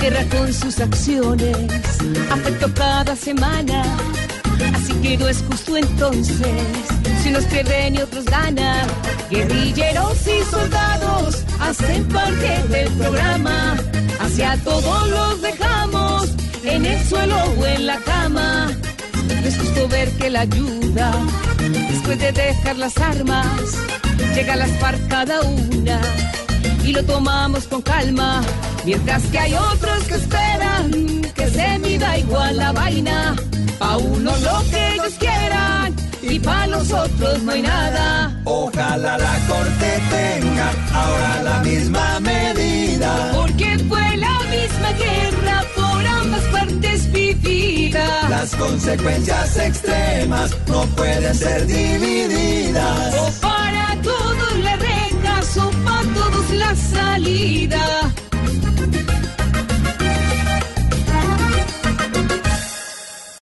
Guerra con sus acciones afectó cada semana. Así que no es justo entonces si unos pierden y otros ganan. Guerrilleros y soldados hacen parte del programa. Hacia todos los dejamos en el suelo o en la cama. No es justo ver que la ayuda, después de dejar las armas, llega a las par cada una y lo tomamos con calma. Mientras que hay otros que esperan que se mida igual la vaina. Pa' uno lo que ellos quieran y pa' los otros no hay nada. Ojalá la corte tenga ahora la misma medida. Porque fue la misma guerra por ambas partes vivida. Las consecuencias extremas no pueden ser divididas.